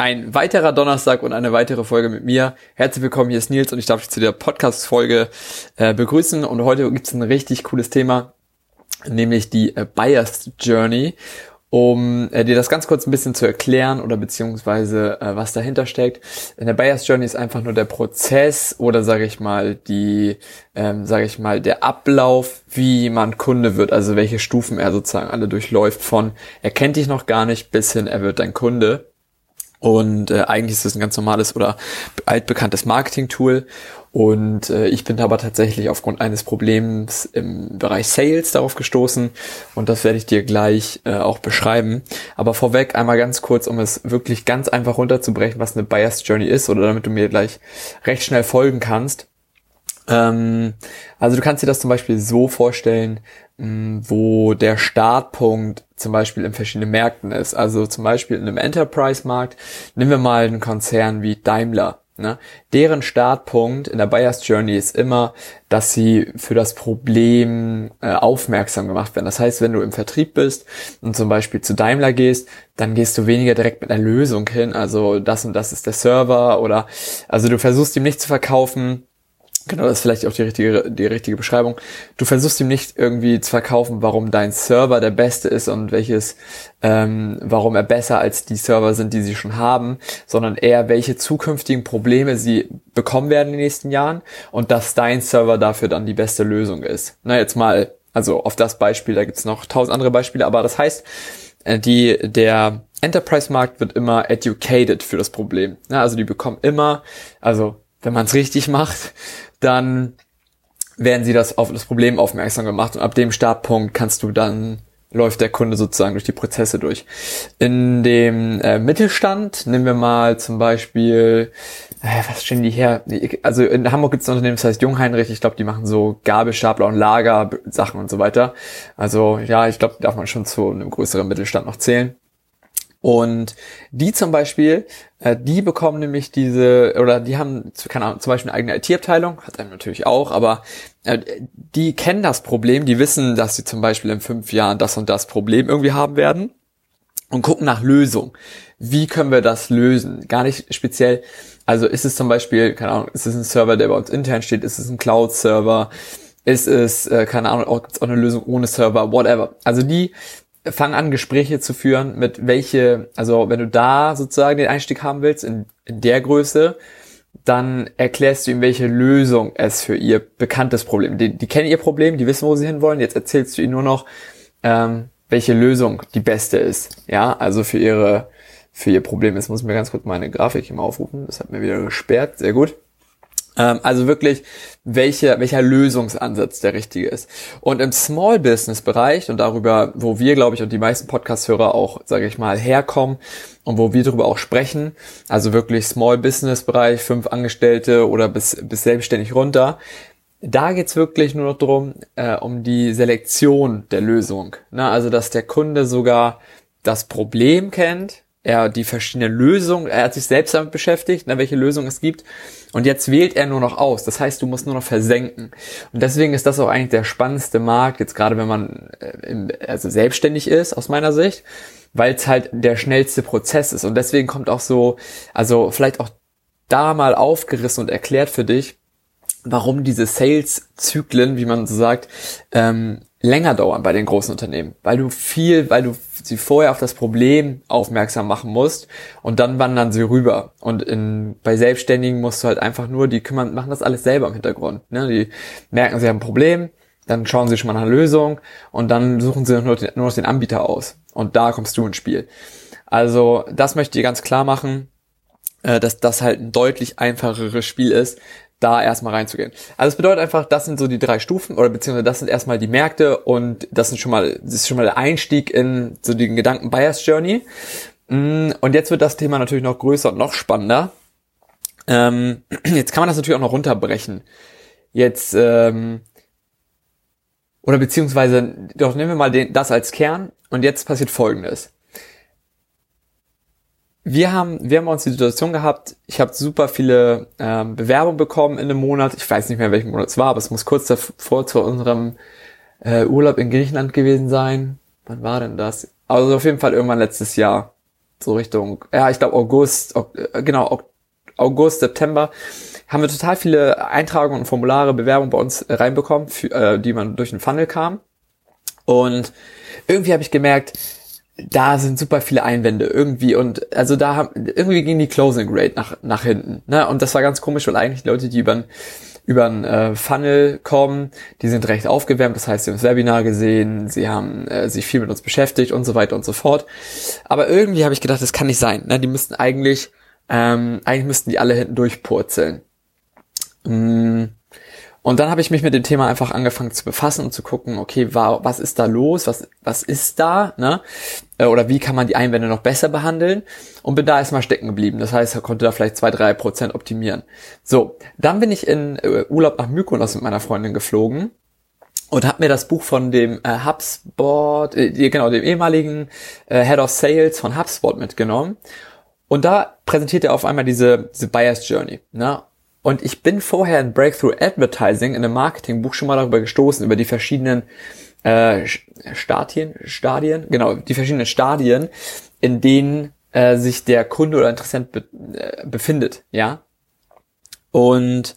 Ein weiterer Donnerstag und eine weitere Folge mit mir. Herzlich willkommen, hier ist Nils und ich darf dich zu der Podcast-Folge äh, begrüßen. Und heute gibt es ein richtig cooles Thema, nämlich die äh, Buyer's Journey. Um äh, dir das ganz kurz ein bisschen zu erklären oder beziehungsweise äh, was dahinter steckt. In der Buyer's Journey ist einfach nur der Prozess oder sage ich mal die, ähm, sage ich mal der Ablauf, wie jemand Kunde wird, also welche Stufen er sozusagen alle durchläuft von er kennt dich noch gar nicht bis hin er wird dein Kunde. Und äh, eigentlich ist es ein ganz normales oder altbekanntes Marketing-Tool. Und äh, ich bin aber tatsächlich aufgrund eines Problems im Bereich Sales darauf gestoßen. Und das werde ich dir gleich äh, auch beschreiben. Aber vorweg einmal ganz kurz, um es wirklich ganz einfach runterzubrechen, was eine Bias Journey ist, oder damit du mir gleich recht schnell folgen kannst. Ähm, also du kannst dir das zum Beispiel so vorstellen, mh, wo der Startpunkt zum Beispiel in verschiedenen Märkten ist. Also zum Beispiel in einem Enterprise-Markt. Nehmen wir mal einen Konzern wie Daimler. Ne? Deren Startpunkt in der Buyer's Journey ist immer, dass sie für das Problem äh, aufmerksam gemacht werden. Das heißt, wenn du im Vertrieb bist und zum Beispiel zu Daimler gehst, dann gehst du weniger direkt mit einer Lösung hin. Also das und das ist der Server oder also du versuchst ihm nicht zu verkaufen, Genau, das ist vielleicht auch die richtige, die richtige Beschreibung. Du versuchst ihm nicht irgendwie zu verkaufen, warum dein Server der beste ist und welches, ähm, warum er besser als die Server sind, die sie schon haben, sondern eher, welche zukünftigen Probleme sie bekommen werden in den nächsten Jahren und dass dein Server dafür dann die beste Lösung ist. Na, jetzt mal, also auf das Beispiel, da gibt's noch tausend andere Beispiele, aber das heißt, äh, die, der Enterprise-Markt wird immer educated für das Problem. Na, also die bekommen immer, also wenn man es richtig macht, dann werden sie das auf das Problem aufmerksam gemacht und ab dem Startpunkt kannst du dann läuft der Kunde sozusagen durch die Prozesse durch. In dem äh, Mittelstand nehmen wir mal zum Beispiel, äh, was stehen die her? Also in Hamburg gibt es ein Unternehmen, das heißt Jungheinrich. Ich glaube, die machen so Gabelstapler und Lagersachen und so weiter. Also ja, ich glaube, darf man schon zu einem größeren Mittelstand noch zählen. Und die zum Beispiel, äh, die bekommen nämlich diese, oder die haben, keine Ahnung, zum Beispiel eine eigene IT-Abteilung, hat einem natürlich auch, aber äh, die kennen das Problem, die wissen, dass sie zum Beispiel in fünf Jahren das und das Problem irgendwie haben werden und gucken nach Lösung. Wie können wir das lösen? Gar nicht speziell, also ist es zum Beispiel, keine Ahnung, ist es ein Server, der bei uns intern steht, ist es ein Cloud-Server, ist es, äh, keine Ahnung, auch, auch eine Lösung ohne Server, whatever. Also die fang an, Gespräche zu führen mit welche, also wenn du da sozusagen den Einstieg haben willst, in, in der Größe, dann erklärst du ihm, welche Lösung es für ihr bekanntes Problem. Die, die kennen ihr Problem, die wissen, wo sie hinwollen. Jetzt erzählst du ihnen nur noch, ähm, welche Lösung die beste ist. Ja, also für ihre, für ihr Problem. Jetzt muss ich mir ganz kurz meine Grafik hier mal aufrufen. Das hat mir wieder gesperrt. Sehr gut. Ähm, also wirklich, welche, welcher Lösungsansatz der richtige ist. Und im Small Business Bereich und darüber, wo wir, glaube ich, und die meisten Podcast-Hörer auch, sage ich mal, herkommen und wo wir darüber auch sprechen, also wirklich Small Business Bereich, fünf Angestellte oder bis, bis selbstständig runter, da geht's wirklich nur noch drum, äh, um die Selektion der Lösung. Na, also, dass der Kunde sogar das Problem kennt, er die verschiedenen Lösungen, er hat sich selbst damit beschäftigt, ne, welche Lösungen es gibt. Und jetzt wählt er nur noch aus. Das heißt, du musst nur noch versenken. Und deswegen ist das auch eigentlich der spannendste Markt, jetzt gerade wenn man äh, also selbstständig ist, aus meiner Sicht, weil es halt der schnellste Prozess ist. Und deswegen kommt auch so, also vielleicht auch da mal aufgerissen und erklärt für dich, warum diese Sales-Zyklen, wie man so sagt, ähm, länger dauern bei den großen Unternehmen, weil du viel, weil du sie vorher auf das Problem aufmerksam machen musst und dann wandern sie rüber. Und in, bei Selbstständigen musst du halt einfach nur, die kümmern, machen das alles selber im Hintergrund. Ne? Die merken, sie haben ein Problem, dann schauen sie schon mal nach einer Lösung und dann suchen sie nur, nur noch den Anbieter aus. Und da kommst du ins Spiel. Also das möchte ich ganz klar machen, äh, dass das halt ein deutlich einfacheres Spiel ist, da erstmal reinzugehen. Also es bedeutet einfach, das sind so die drei Stufen oder beziehungsweise das sind erstmal die Märkte und das sind schon mal, das ist schon mal der Einstieg in so den Gedanken Buyers Journey. Mm, und jetzt wird das Thema natürlich noch größer und noch spannender. Ähm, jetzt kann man das natürlich auch noch runterbrechen. Jetzt, ähm, oder beziehungsweise, doch nehmen wir mal den, das als Kern und jetzt passiert Folgendes. Wir haben, wir haben uns die Situation gehabt, ich habe super viele ähm, Bewerbungen bekommen in einem Monat. Ich weiß nicht mehr, welchen Monat es war, aber es muss kurz davor zu unserem äh, Urlaub in Griechenland gewesen sein. Wann war denn das? Also auf jeden Fall irgendwann letztes Jahr. So Richtung, ja, ich glaube August, äh, genau, August, September haben wir total viele Eintragungen und Formulare, Bewerbungen bei uns reinbekommen, für, äh, die man durch den Funnel kam. Und irgendwie habe ich gemerkt, da sind super viele Einwände irgendwie und also da haben, irgendwie ging die Closing Rate nach, nach hinten. Ne? Und das war ganz komisch, weil eigentlich Leute, die über über einen äh, Funnel kommen, die sind recht aufgewärmt, das heißt, sie haben das Webinar gesehen, sie haben äh, sich viel mit uns beschäftigt und so weiter und so fort. Aber irgendwie habe ich gedacht, das kann nicht sein. Ne? Die müssten eigentlich, ähm, eigentlich müssten die alle hinten durchpurzeln. Mm. Und dann habe ich mich mit dem Thema einfach angefangen zu befassen und zu gucken, okay, was ist da los, was, was ist da, ne? Äh, oder wie kann man die Einwände noch besser behandeln? Und bin da erstmal stecken geblieben. Das heißt, er konnte da vielleicht zwei, drei Prozent optimieren. So, dann bin ich in äh, Urlaub nach Mykonos mit meiner Freundin geflogen und habe mir das Buch von dem äh, HubSpot, äh, genau, dem ehemaligen äh, Head of Sales von HubSpot mitgenommen. Und da präsentiert er auf einmal diese, diese Buyer's Journey. Ne? Und ich bin vorher in Breakthrough Advertising in einem Marketingbuch schon mal darüber gestoßen, über die verschiedenen äh, Stadien, Stadien, genau, die verschiedenen Stadien, in denen äh, sich der Kunde oder Interessent be äh, befindet, ja. Und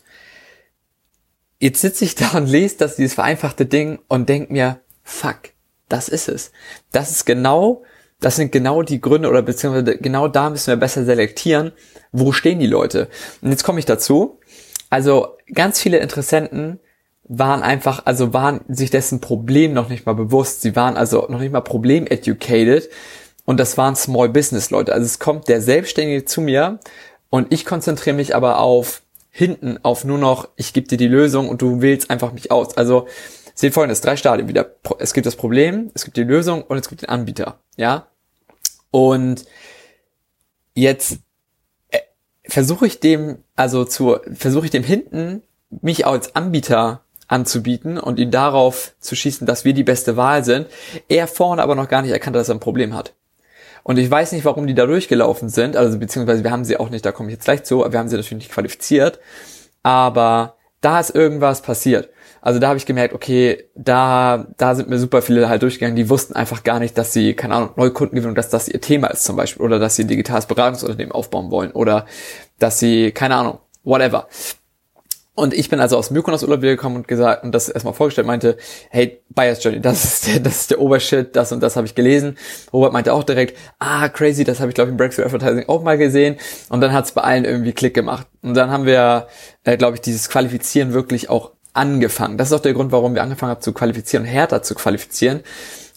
jetzt sitze ich da und lese das, dieses vereinfachte Ding und denk mir, fuck, das ist es. Das ist genau, das sind genau die Gründe oder beziehungsweise genau da müssen wir besser selektieren, wo stehen die Leute? Und jetzt komme ich dazu. Also ganz viele Interessenten waren einfach, also waren sich dessen Problem noch nicht mal bewusst. Sie waren also noch nicht mal problem-educated. Und das waren Small Business Leute. Also es kommt der Selbstständige zu mir und ich konzentriere mich aber auf hinten, auf nur noch, ich gebe dir die Lösung und du wählst einfach mich aus. Also seht folgendes, drei Stadien wieder. Es gibt das Problem, es gibt die Lösung und es gibt den Anbieter. Ja? Und jetzt versuche ich dem, also zu, versuche ich dem hinten, mich als Anbieter anzubieten und ihn darauf zu schießen, dass wir die beste Wahl sind, er vorne aber noch gar nicht erkannt, dass er ein Problem hat. Und ich weiß nicht, warum die da durchgelaufen sind, also beziehungsweise wir haben sie auch nicht, da komme ich jetzt gleich zu, wir haben sie natürlich nicht qualifiziert, aber da ist irgendwas passiert. Also da habe ich gemerkt, okay, da, da sind mir super viele halt durchgegangen, die wussten einfach gar nicht, dass sie, keine Ahnung, Neukundengewinnung, dass das ihr Thema ist zum Beispiel, oder dass sie ein digitales Beratungsunternehmen aufbauen wollen, oder dass sie, keine Ahnung, whatever. Und ich bin also aus Mykonos Urlaub gekommen und gesagt und das erstmal vorgestellt, meinte, hey, Buyer's Journey, das ist der, das ist der Obershit, das und das habe ich gelesen. Robert meinte auch direkt, ah, crazy, das habe ich glaube ich im Breakthrough Advertising auch mal gesehen. Und dann hat es bei allen irgendwie Klick gemacht. Und dann haben wir, äh, glaube ich, dieses Qualifizieren wirklich auch angefangen. Das ist auch der Grund, warum wir angefangen haben zu qualifizieren, härter zu qualifizieren.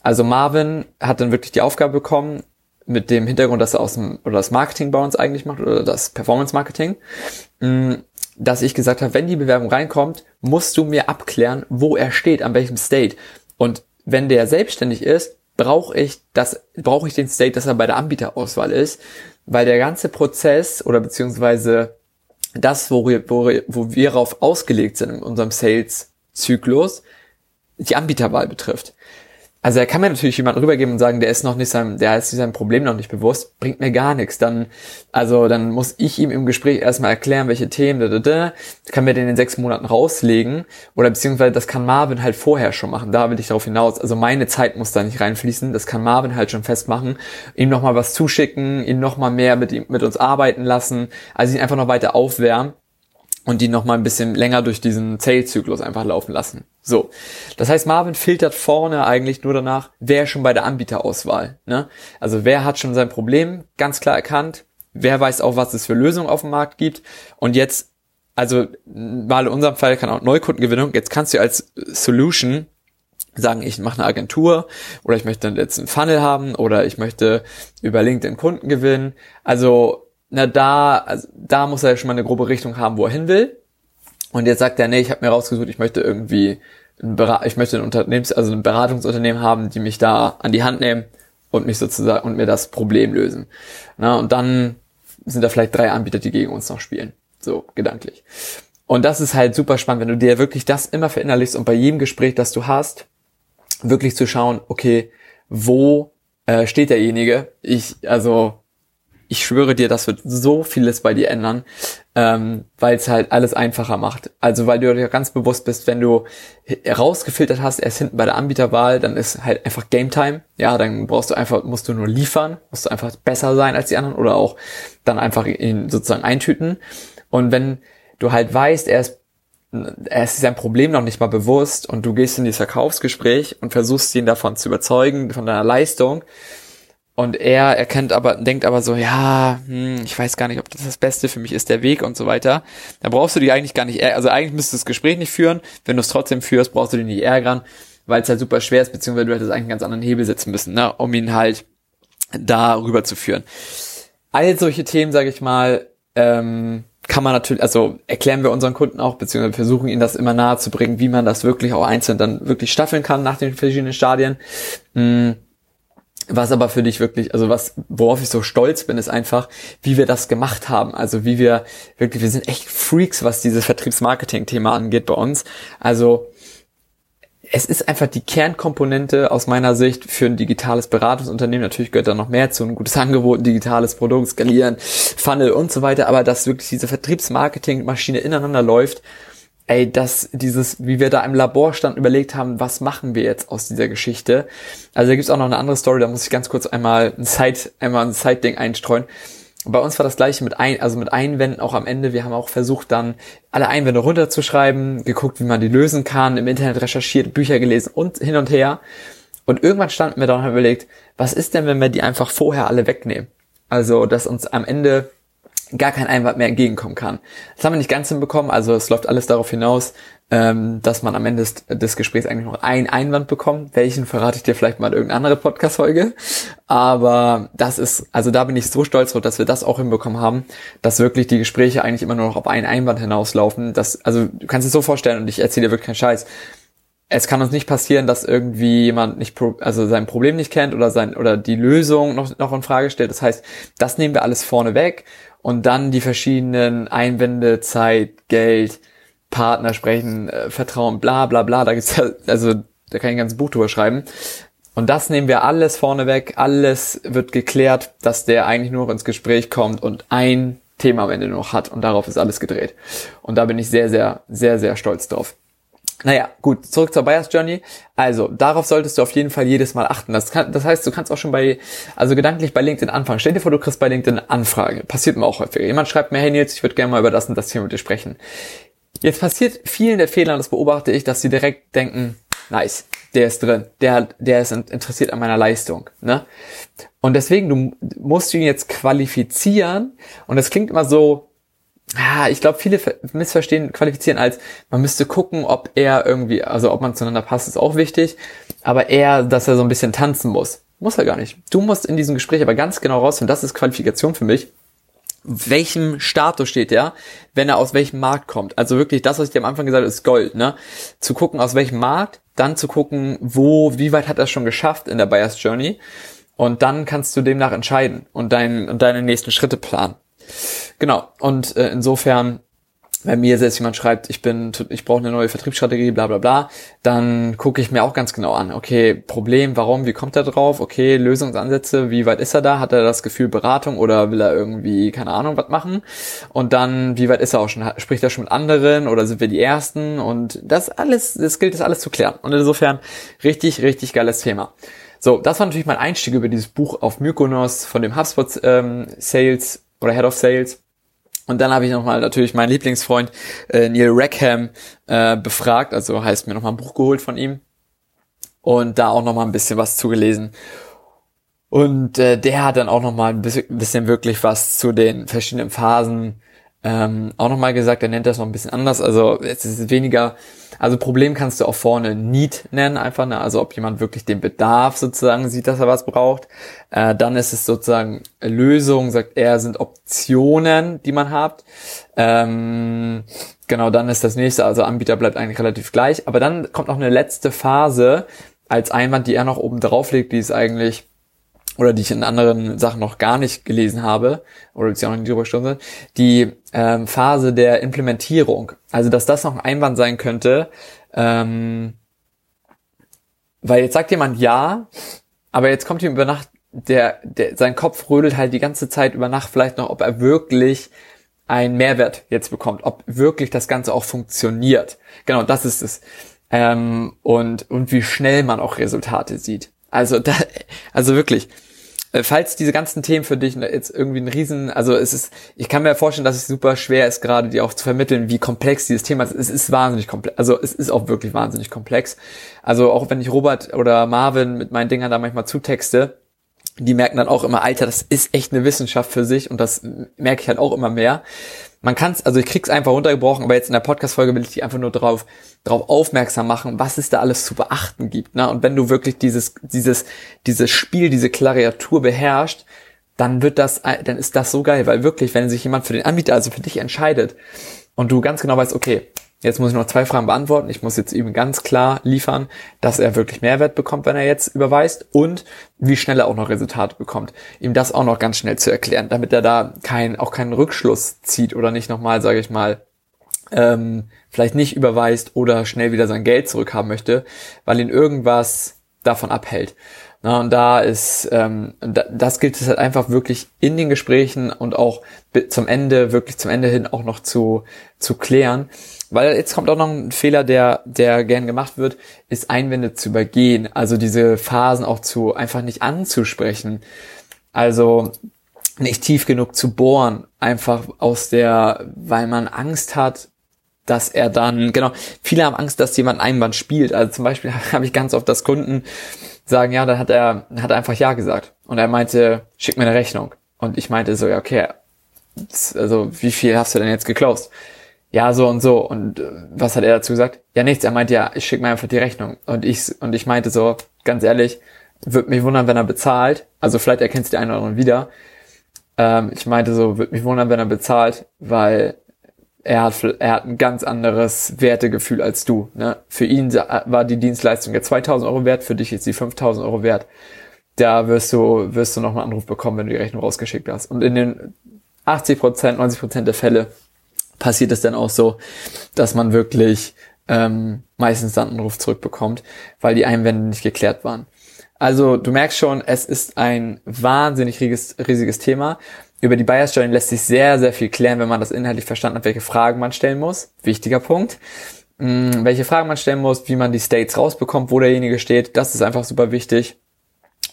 Also Marvin hat dann wirklich die Aufgabe bekommen, mit dem Hintergrund, dass er aus dem, oder das Marketing bei uns eigentlich macht, oder das Performance Marketing, mm, dass ich gesagt habe, wenn die Bewerbung reinkommt, musst du mir abklären, wo er steht, an welchem State. Und wenn der selbstständig ist, brauche ich das, brauche ich den State, dass er bei der Anbieterauswahl ist, weil der ganze Prozess oder beziehungsweise das, wo wir, wo wo wir darauf ausgelegt sind in unserem Sales-Zyklus, die Anbieterwahl betrifft. Also er kann mir natürlich jemand rübergeben und sagen, der ist noch nicht sein, der ist sein Problem noch nicht bewusst, bringt mir gar nichts. Dann, also dann muss ich ihm im Gespräch erstmal erklären, welche Themen, da, da, da, kann mir den in sechs Monaten rauslegen oder beziehungsweise das kann Marvin halt vorher schon machen. Da will ich darauf hinaus. Also meine Zeit muss da nicht reinfließen. Das kann Marvin halt schon festmachen, ihm nochmal was zuschicken, ihn nochmal mehr mit ihm, mit uns arbeiten lassen, also ihn einfach noch weiter aufwärmen und die noch mal ein bisschen länger durch diesen Sales-Zyklus einfach laufen lassen. So, das heißt, Marvin filtert vorne eigentlich nur danach, wer schon bei der Anbieterauswahl. Ne? Also wer hat schon sein Problem ganz klar erkannt, wer weiß auch, was es für Lösungen auf dem Markt gibt und jetzt, also mal in unserem Fall kann auch Neukundengewinnung, jetzt kannst du als Solution sagen, ich mache eine Agentur oder ich möchte jetzt einen Funnel haben oder ich möchte über LinkedIn Kunden gewinnen. Also na da, also, da muss er ja schon mal eine grobe Richtung haben, wo er hin will. Und jetzt sagt er, nee, ich habe mir rausgesucht, ich möchte irgendwie, ein ich möchte ein Unternehmens, also ein Beratungsunternehmen haben, die mich da an die Hand nehmen und mich sozusagen und mir das Problem lösen. Na, und dann sind da vielleicht drei Anbieter, die gegen uns noch spielen. so gedanklich. Und das ist halt super spannend, wenn du dir wirklich das immer verinnerlichst und bei jedem Gespräch, das du hast, wirklich zu schauen, okay, wo äh, steht derjenige? Ich, also ich schwöre dir, das wird so vieles bei dir ändern, ähm, weil es halt alles einfacher macht. Also weil du dir ganz bewusst bist, wenn du rausgefiltert hast, erst hinten bei der Anbieterwahl, dann ist halt einfach Game Time. Ja, dann brauchst du einfach, musst du nur liefern, musst du einfach besser sein als die anderen oder auch dann einfach ihn sozusagen eintüten. Und wenn du halt weißt, er ist er ist sein Problem noch nicht mal bewusst und du gehst in dieses Verkaufsgespräch und versuchst ihn davon zu überzeugen, von deiner Leistung, und er erkennt aber, denkt aber so, ja, hm, ich weiß gar nicht, ob das das Beste für mich ist, der Weg und so weiter. Da brauchst du die eigentlich gar nicht, also eigentlich müsstest du das Gespräch nicht führen. Wenn du es trotzdem führst, brauchst du dich nicht ärgern, weil es halt super schwer ist, beziehungsweise du hättest eigentlich einen ganz anderen Hebel setzen müssen, ne, um ihn halt da rüber zu führen. All solche Themen, sage ich mal, ähm, kann man natürlich, also erklären wir unseren Kunden auch, beziehungsweise versuchen ihnen das immer nahe zu bringen, wie man das wirklich auch einzeln dann wirklich staffeln kann nach den verschiedenen Stadien. Hm was aber für dich wirklich, also was, worauf ich so stolz bin, ist einfach, wie wir das gemacht haben. Also wie wir wirklich, wir sind echt Freaks, was dieses Vertriebsmarketing-Thema angeht bei uns. Also es ist einfach die Kernkomponente aus meiner Sicht für ein digitales Beratungsunternehmen. Natürlich gehört da noch mehr zu, ein gutes Angebot, ein digitales Produkt, skalieren, Funnel und so weiter. Aber dass wirklich diese Vertriebsmarketing-Maschine ineinander läuft ey, dass dieses, wie wir da im Labor standen, überlegt haben, was machen wir jetzt aus dieser Geschichte. Also da gibt's auch noch eine andere Story, da muss ich ganz kurz einmal ein Side, einmal ein Side-Ding einstreuen. Bei uns war das gleiche mit ein, also mit Einwänden auch am Ende. Wir haben auch versucht, dann alle Einwände runterzuschreiben, geguckt, wie man die lösen kann, im Internet recherchiert, Bücher gelesen und hin und her. Und irgendwann standen wir da und haben überlegt, was ist denn, wenn wir die einfach vorher alle wegnehmen? Also, dass uns am Ende gar kein Einwand mehr entgegenkommen kann. Das haben wir nicht ganz hinbekommen, also es läuft alles darauf hinaus, ähm, dass man am Ende des, des Gesprächs eigentlich noch einen Einwand bekommt. Welchen verrate ich dir vielleicht mal in irgendeine andere Podcast-Folge. Aber das ist, also da bin ich so stolz drauf, dass wir das auch hinbekommen haben, dass wirklich die Gespräche eigentlich immer nur noch auf einen Einwand hinauslaufen. Das, also du kannst es so vorstellen und ich erzähle dir wirklich keinen Scheiß es kann uns nicht passieren, dass irgendwie jemand nicht, also sein Problem nicht kennt oder sein, oder die Lösung noch, noch in Frage stellt. Das heißt, das nehmen wir alles vorne weg und dann die verschiedenen Einwände, Zeit, Geld, Partner sprechen, äh, Vertrauen, bla, bla, bla. Da gibt's ja, also, da kann ich ein ganzes Buch drüber schreiben. Und das nehmen wir alles vorne weg. Alles wird geklärt, dass der eigentlich nur ins Gespräch kommt und ein Thema am Ende noch hat. Und darauf ist alles gedreht. Und da bin ich sehr, sehr, sehr, sehr stolz drauf. Naja, gut, zurück zur Buyers Journey. Also, darauf solltest du auf jeden Fall jedes Mal achten. Das, kann, das heißt, du kannst auch schon bei, also gedanklich bei LinkedIn anfangen. Stell dir vor, du kriegst bei LinkedIn Anfrage. Passiert mir auch häufiger. Jemand schreibt mir, hey Nils, ich würde gerne mal über das und das Thema mit dir sprechen. Jetzt passiert vielen der Fehler, das beobachte ich, dass sie direkt denken, nice, der ist drin, der, der ist interessiert an meiner Leistung. Ne? Und deswegen, du musst ihn jetzt qualifizieren. Und das klingt immer so, ja, ich glaube, viele missverstehen, qualifizieren als, man müsste gucken, ob er irgendwie, also ob man zueinander passt, ist auch wichtig, aber eher, dass er so ein bisschen tanzen muss. Muss er gar nicht. Du musst in diesem Gespräch aber ganz genau rausfinden, das ist Qualifikation für mich, welchem Status steht er, wenn er aus welchem Markt kommt. Also wirklich das, was ich dir am Anfang gesagt habe, ist Gold, ne? Zu gucken, aus welchem Markt, dann zu gucken, wo, wie weit hat er schon geschafft in der Buyer's Journey und dann kannst du demnach entscheiden und, dein, und deine nächsten Schritte planen. Genau. Und äh, insofern, wenn mir selbst jemand schreibt, ich bin, ich brauche eine neue Vertriebsstrategie, bla bla bla, dann gucke ich mir auch ganz genau an. Okay, Problem, warum, wie kommt er drauf? Okay, Lösungsansätze, wie weit ist er da? Hat er das Gefühl Beratung oder will er irgendwie, keine Ahnung, was machen? Und dann, wie weit ist er auch schon? Spricht er schon mit anderen oder sind wir die Ersten? Und das alles, das gilt es alles zu klären. Und insofern richtig, richtig geiles Thema. So, das war natürlich mein Einstieg über dieses Buch auf Mykonos von dem HubSpot ähm, Sales oder Head of Sales. Und dann habe ich nochmal natürlich meinen Lieblingsfreund äh, Neil Rackham äh, befragt, also heißt mir nochmal ein Buch geholt von ihm und da auch nochmal ein bisschen was zugelesen. Und äh, der hat dann auch nochmal ein bisschen, bisschen wirklich was zu den verschiedenen Phasen ähm, auch nochmal gesagt, er nennt das noch ein bisschen anders. Also es ist weniger, also Problem kannst du auch vorne Need nennen, einfach, ne? also ob jemand wirklich den Bedarf sozusagen sieht, dass er was braucht. Äh, dann ist es sozusagen Lösung, sagt er, sind Optionen, die man hat. Ähm, genau, dann ist das nächste, also Anbieter bleibt eigentlich relativ gleich. Aber dann kommt noch eine letzte Phase als Einwand, die er noch oben drauf legt, die ist eigentlich oder die ich in anderen Sachen noch gar nicht gelesen habe oder die auch noch nicht drüber gestorben sind, die ähm, Phase der Implementierung. Also dass das noch ein Einwand sein könnte, ähm, weil jetzt sagt jemand ja, aber jetzt kommt ihm über Nacht, der, der, sein Kopf rödelt halt die ganze Zeit über Nacht vielleicht noch, ob er wirklich einen Mehrwert jetzt bekommt, ob wirklich das Ganze auch funktioniert. Genau, das ist es. Ähm, und, und wie schnell man auch Resultate sieht. Also da, also wirklich, falls diese ganzen Themen für dich jetzt irgendwie ein Riesen, also es ist, ich kann mir vorstellen, dass es super schwer ist, gerade dir auch zu vermitteln, wie komplex dieses Thema ist. Es ist wahnsinnig komplex, also es ist auch wirklich wahnsinnig komplex. Also auch wenn ich Robert oder Marvin mit meinen Dingern da manchmal zutexte, die merken dann auch immer, Alter, das ist echt eine Wissenschaft für sich und das merke ich halt auch immer mehr. Man kann es, also ich krieg's einfach runtergebrochen, aber jetzt in der Podcast-Folge will ich dich einfach nur drauf, drauf aufmerksam machen, was es da alles zu beachten gibt. Ne? Und wenn du wirklich dieses, dieses, dieses Spiel, diese Klaviatur beherrscht, dann wird das, dann ist das so geil, weil wirklich, wenn sich jemand für den Anbieter, also für dich entscheidet und du ganz genau weißt, okay, Jetzt muss ich noch zwei Fragen beantworten. Ich muss jetzt ihm ganz klar liefern, dass er wirklich Mehrwert bekommt, wenn er jetzt überweist und wie schnell er auch noch Resultate bekommt. Ihm das auch noch ganz schnell zu erklären, damit er da kein, auch keinen Rückschluss zieht oder nicht nochmal, sage ich mal, ähm, vielleicht nicht überweist oder schnell wieder sein Geld zurückhaben möchte, weil ihn irgendwas davon abhält. Na, und da ist, ähm, das gilt es halt einfach wirklich in den Gesprächen und auch zum Ende, wirklich zum Ende hin auch noch zu, zu klären. Weil jetzt kommt auch noch ein Fehler, der, der gern gemacht wird, ist Einwände zu übergehen. Also diese Phasen auch zu, einfach nicht anzusprechen. Also nicht tief genug zu bohren. Einfach aus der, weil man Angst hat, dass er dann, genau, viele haben Angst, dass jemand Einwand spielt. Also zum Beispiel habe ich ganz oft, dass Kunden sagen, ja, dann hat er, hat er einfach Ja gesagt. Und er meinte, schick mir eine Rechnung. Und ich meinte so, ja, okay, also wie viel hast du denn jetzt geklaust? Ja, so und so. Und äh, was hat er dazu gesagt? Ja, nichts. Er meinte, ja, ich schick mir einfach die Rechnung. Und ich, und ich meinte so, ganz ehrlich, würde mich wundern, wenn er bezahlt. Also vielleicht erkennst du die einen oder anderen wieder. Ähm, ich meinte so, würde mich wundern, wenn er bezahlt, weil er hat, er hat ein ganz anderes Wertegefühl als du. Ne? Für ihn war die Dienstleistung jetzt 2000 Euro wert, für dich ist sie 5000 Euro wert. Da wirst du, wirst du noch einen Anruf bekommen, wenn du die Rechnung rausgeschickt hast. Und in den 80 Prozent, 90 Prozent der Fälle passiert es dann auch so, dass man wirklich ähm, meistens dann einen Anruf zurückbekommt, weil die Einwände nicht geklärt waren. Also du merkst schon, es ist ein wahnsinnig riesiges, riesiges Thema über die Bias Journey lässt sich sehr, sehr viel klären, wenn man das inhaltlich verstanden hat, welche Fragen man stellen muss. Wichtiger Punkt. Hm, welche Fragen man stellen muss, wie man die States rausbekommt, wo derjenige steht, das ist einfach super wichtig.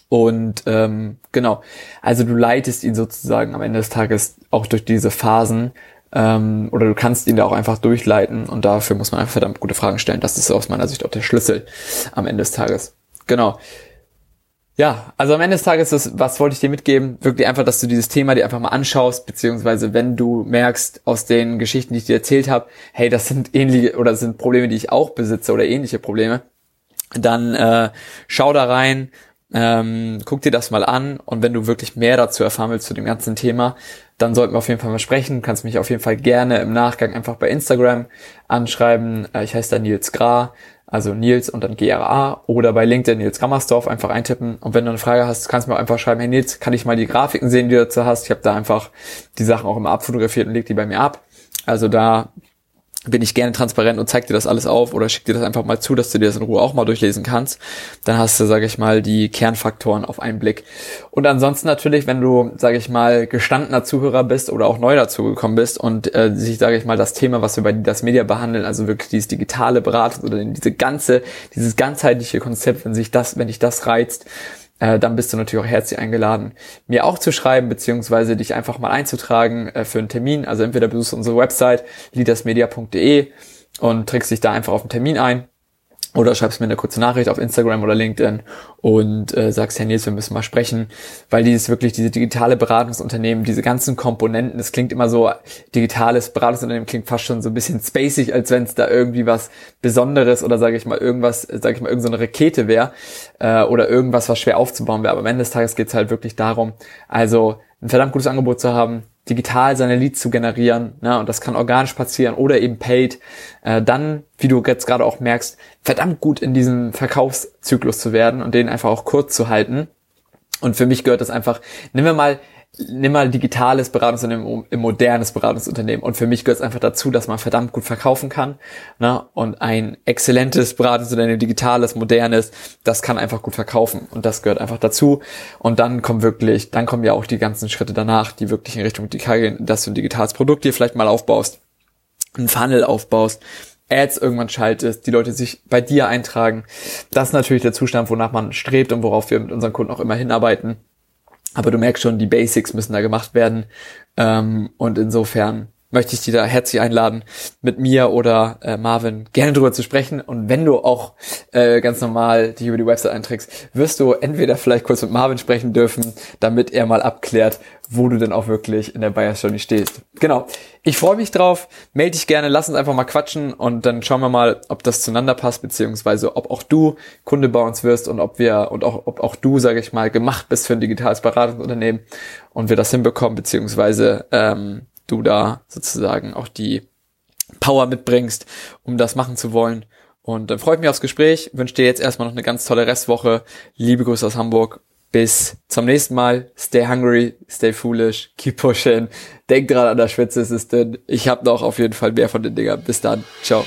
Und ähm, genau, also du leitest ihn sozusagen am Ende des Tages auch durch diese Phasen ähm, oder du kannst ihn da auch einfach durchleiten und dafür muss man einfach verdammt gute Fragen stellen. Das ist aus meiner Sicht auch der Schlüssel am Ende des Tages. Genau. Ja, also am Ende des Tages, ist, was wollte ich dir mitgeben? Wirklich einfach, dass du dieses Thema dir einfach mal anschaust, beziehungsweise wenn du merkst aus den Geschichten, die ich dir erzählt habe, hey, das sind ähnliche oder das sind Probleme, die ich auch besitze oder ähnliche Probleme, dann äh, schau da rein, ähm, guck dir das mal an und wenn du wirklich mehr dazu erfahren willst zu dem ganzen Thema, dann sollten wir auf jeden Fall mal sprechen. Du kannst mich auf jeden Fall gerne im Nachgang einfach bei Instagram anschreiben. Äh, ich heiße da Nils Gra also Nils und dann GRA oder bei LinkedIn Nils Gammersdorf einfach eintippen und wenn du eine Frage hast, kannst du mir einfach schreiben, hey Nils, kann ich mal die Grafiken sehen, die du dazu hast? Ich habe da einfach die Sachen auch immer abfotografiert und leg die bei mir ab. Also da bin ich gerne transparent und zeig dir das alles auf oder schick dir das einfach mal zu, dass du dir das in Ruhe auch mal durchlesen kannst. Dann hast du, sage ich mal, die Kernfaktoren auf einen Blick. Und ansonsten natürlich, wenn du, sage ich mal, gestandener Zuhörer bist oder auch neu dazugekommen bist und äh, sich, sage ich mal, das Thema, was wir bei das Media behandeln, also wirklich dieses digitale Beratung oder diese ganze, dieses ganzheitliche Konzept, wenn sich das, wenn dich das reizt, äh, dann bist du natürlich auch herzlich eingeladen, mir auch zu schreiben, beziehungsweise dich einfach mal einzutragen äh, für einen Termin. Also entweder besuchst du unsere Website leadersmedia.de und trägst dich da einfach auf einen Termin ein oder schreibst mir eine kurze Nachricht auf Instagram oder LinkedIn und äh, sagst, Herr Nils, wir müssen mal sprechen, weil dieses wirklich, diese digitale Beratungsunternehmen, diese ganzen Komponenten, das klingt immer so, digitales Beratungsunternehmen klingt fast schon so ein bisschen spacig, als wenn es da irgendwie was Besonderes oder sage ich mal irgendwas, sage ich mal, irgendeine so Rakete wäre äh, oder irgendwas, was schwer aufzubauen wäre. Aber am Ende des Tages geht es halt wirklich darum, also ein verdammt gutes Angebot zu haben, digital seine Leads zu generieren, ne, und das kann organisch passieren oder eben paid, äh, dann, wie du jetzt gerade auch merkst, verdammt gut in diesem Verkaufszyklus zu werden und den einfach auch kurz zu halten. Und für mich gehört das einfach, nehmen wir mal nimm mal digitales Beratungsunternehmen im modernes Beratungsunternehmen. Und für mich gehört es einfach dazu, dass man verdammt gut verkaufen kann. Ne? Und ein exzellentes Beratungsunternehmen, digitales, modernes, das kann einfach gut verkaufen. Und das gehört einfach dazu. Und dann kommen wirklich, dann kommen ja auch die ganzen Schritte danach, die wirklich in Richtung digital gehen, dass du ein digitales Produkt dir vielleicht mal aufbaust, einen Funnel aufbaust, Ads irgendwann schaltest, die Leute sich bei dir eintragen. Das ist natürlich der Zustand, wonach man strebt und worauf wir mit unseren Kunden auch immer hinarbeiten. Aber du merkst schon, die Basics müssen da gemacht werden. Ähm, und insofern möchte ich dich da herzlich einladen, mit mir oder äh, Marvin gerne drüber zu sprechen. Und wenn du auch äh, ganz normal dich über die Website einträgst, wirst du entweder vielleicht kurz mit Marvin sprechen dürfen, damit er mal abklärt, wo du denn auch wirklich in der Buyers Journey stehst. Genau. Ich freue mich drauf. Melde dich gerne, lass uns einfach mal quatschen und dann schauen wir mal, ob das zueinander passt, beziehungsweise ob auch du Kunde bei uns wirst und ob wir und auch, ob auch du, sage ich mal, gemacht bist für ein digitales Beratungsunternehmen und wir das hinbekommen, beziehungsweise ähm, du da sozusagen auch die Power mitbringst, um das machen zu wollen. Und dann freue ich mich aufs Gespräch, wünsche dir jetzt erstmal noch eine ganz tolle Restwoche. Liebe Grüße aus Hamburg. Bis zum nächsten Mal. Stay hungry, stay foolish, keep pushing. Denk dran an der Schwitze, es ist dünn. Ich habe noch auf jeden Fall mehr von den Dingern. Bis dann. Ciao.